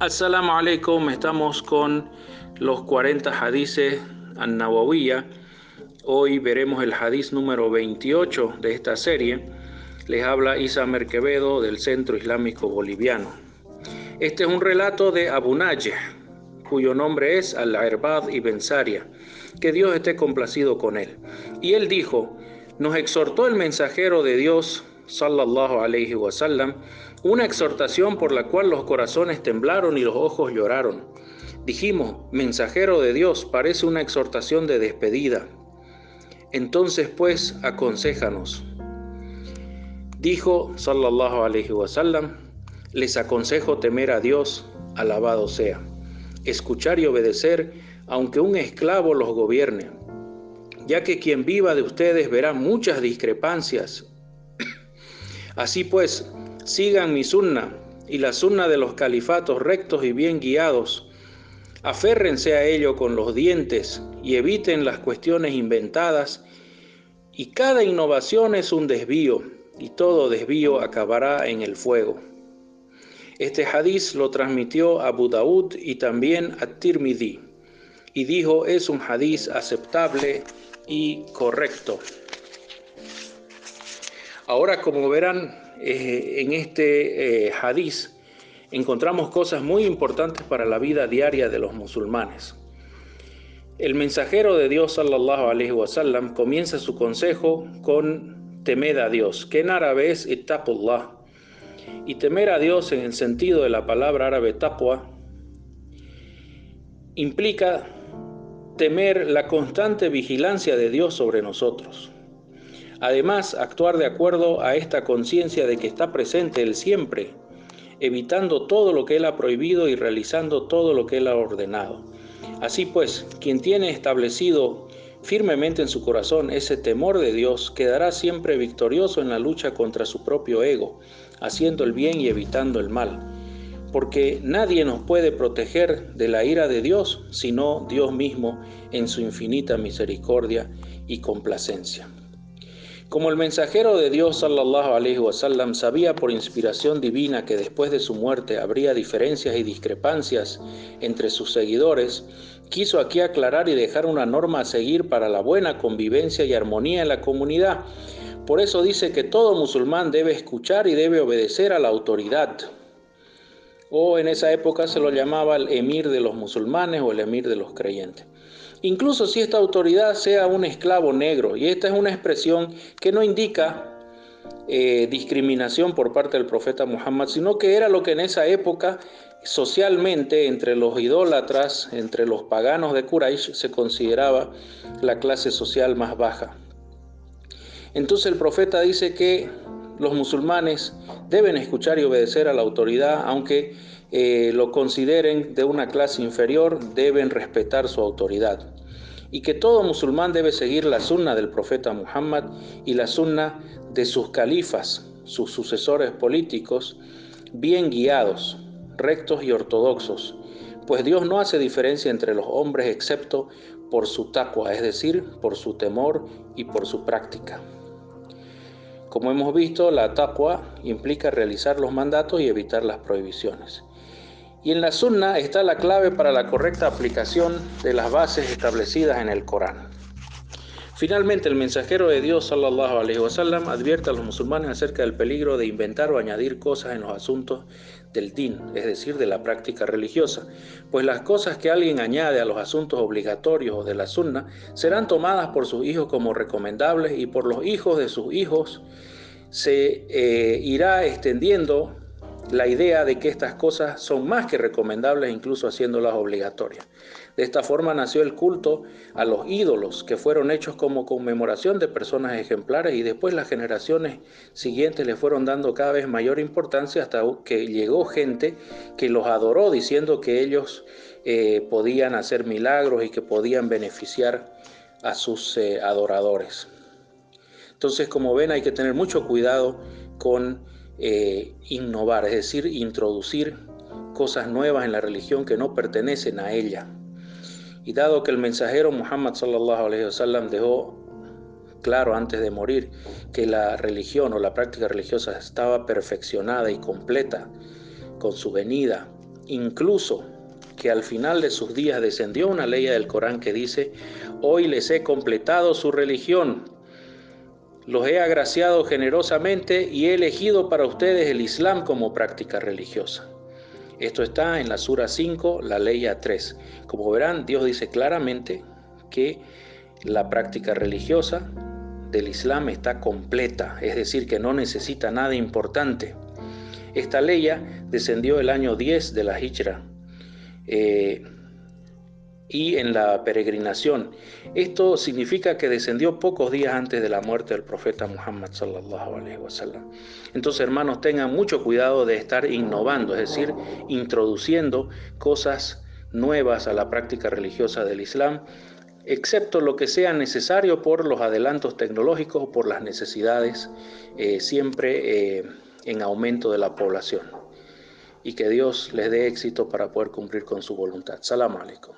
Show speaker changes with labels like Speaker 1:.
Speaker 1: Assalamu alaikum, estamos con los 40 hadices an Hoy veremos el hadiz número 28 de esta serie. Les habla Isa Merquevedo del Centro Islámico Boliviano. Este es un relato de Abu cuyo nombre es Al-Irbad ibn Saria. Que Dios esté complacido con él. Y él dijo, nos exhortó el mensajero de Dios, una exhortación por la cual los corazones temblaron y los ojos lloraron. Dijimos, mensajero de Dios, parece una exhortación de despedida. Entonces pues, aconséjanos. Dijo, sallallahu alaihi wasallam, les aconsejo temer a Dios, alabado sea, escuchar y obedecer, aunque un esclavo los gobierne, ya que quien viva de ustedes verá muchas discrepancias. Así pues, Sigan mi sunna y la sunna de los califatos rectos y bien guiados. Aférrense a ello con los dientes y eviten las cuestiones inventadas. Y cada innovación es un desvío, y todo desvío acabará en el fuego. Este hadiz lo transmitió Abu Daud y también a Tirmidhi, y dijo es un hadiz aceptable y correcto. Ahora, como verán, eh, en este eh, hadiz encontramos cosas muy importantes para la vida diaria de los musulmanes. El mensajero de Dios, sallallahu comienza su consejo con temed a Dios, que en árabe es ittaqullah. Y temer a Dios en el sentido de la palabra árabe taqwa implica temer la constante vigilancia de Dios sobre nosotros. Además, actuar de acuerdo a esta conciencia de que está presente Él siempre, evitando todo lo que Él ha prohibido y realizando todo lo que Él ha ordenado. Así pues, quien tiene establecido firmemente en su corazón ese temor de Dios quedará siempre victorioso en la lucha contra su propio ego, haciendo el bien y evitando el mal. Porque nadie nos puede proteger de la ira de Dios sino Dios mismo en su infinita misericordia y complacencia. Como el mensajero de Dios sallallahu alaihi wasallam sabía por inspiración divina que después de su muerte habría diferencias y discrepancias entre sus seguidores, quiso aquí aclarar y dejar una norma a seguir para la buena convivencia y armonía en la comunidad. Por eso dice que todo musulmán debe escuchar y debe obedecer a la autoridad. O en esa época se lo llamaba el emir de los musulmanes o el emir de los creyentes incluso si esta autoridad sea un esclavo negro. Y esta es una expresión que no indica eh, discriminación por parte del profeta Muhammad, sino que era lo que en esa época socialmente entre los idólatras, entre los paganos de Quraysh, se consideraba la clase social más baja. Entonces el profeta dice que los musulmanes deben escuchar y obedecer a la autoridad, aunque eh, lo consideren de una clase inferior, deben respetar su autoridad. Y que todo musulmán debe seguir la sunna del profeta Muhammad y la sunna de sus califas, sus sucesores políticos, bien guiados, rectos y ortodoxos, pues Dios no hace diferencia entre los hombres excepto por su taqwa, es decir, por su temor y por su práctica. Como hemos visto, la taqwa implica realizar los mandatos y evitar las prohibiciones. Y en la sunna está la clave para la correcta aplicación de las bases establecidas en el Corán. Finalmente, el mensajero de Dios, sallallahu alaihi wasallam, advierte a los musulmanes acerca del peligro de inventar o añadir cosas en los asuntos del din, es decir, de la práctica religiosa, pues las cosas que alguien añade a los asuntos obligatorios o de la sunna serán tomadas por sus hijos como recomendables y por los hijos de sus hijos se eh, irá extendiendo la idea de que estas cosas son más que recomendables, incluso haciéndolas obligatorias. De esta forma nació el culto a los ídolos, que fueron hechos como conmemoración de personas ejemplares y después las generaciones siguientes le fueron dando cada vez mayor importancia hasta que llegó gente que los adoró diciendo que ellos eh, podían hacer milagros y que podían beneficiar a sus eh, adoradores. Entonces, como ven, hay que tener mucho cuidado con eh, innovar, es decir, introducir cosas nuevas en la religión que no pertenecen a ella. Y dado que el mensajero Muhammad sallallahu alaihi wasallam dejó claro antes de morir que la religión o la práctica religiosa estaba perfeccionada y completa con su venida incluso que al final de sus días descendió una ley del Corán que dice, hoy les he completado su religión, los he agraciado generosamente y he elegido para ustedes el Islam como práctica religiosa. Esto está en la Sura 5, la ley A3. Como verán, Dios dice claramente que la práctica religiosa del Islam está completa, es decir, que no necesita nada importante. Esta ley descendió el año 10 de la Hijra eh, y en la peregrinación. Esto significa que descendió pocos días antes de la muerte del profeta Muhammad sallallahu alaihi. Entonces, hermanos, tengan mucho cuidado de estar innovando, es decir, introduciendo cosas nuevas a la práctica religiosa del Islam excepto lo que sea necesario por los adelantos tecnológicos o por las necesidades eh, siempre eh, en aumento de la población. Y que Dios les dé éxito para poder cumplir con su voluntad. Salam alaikum.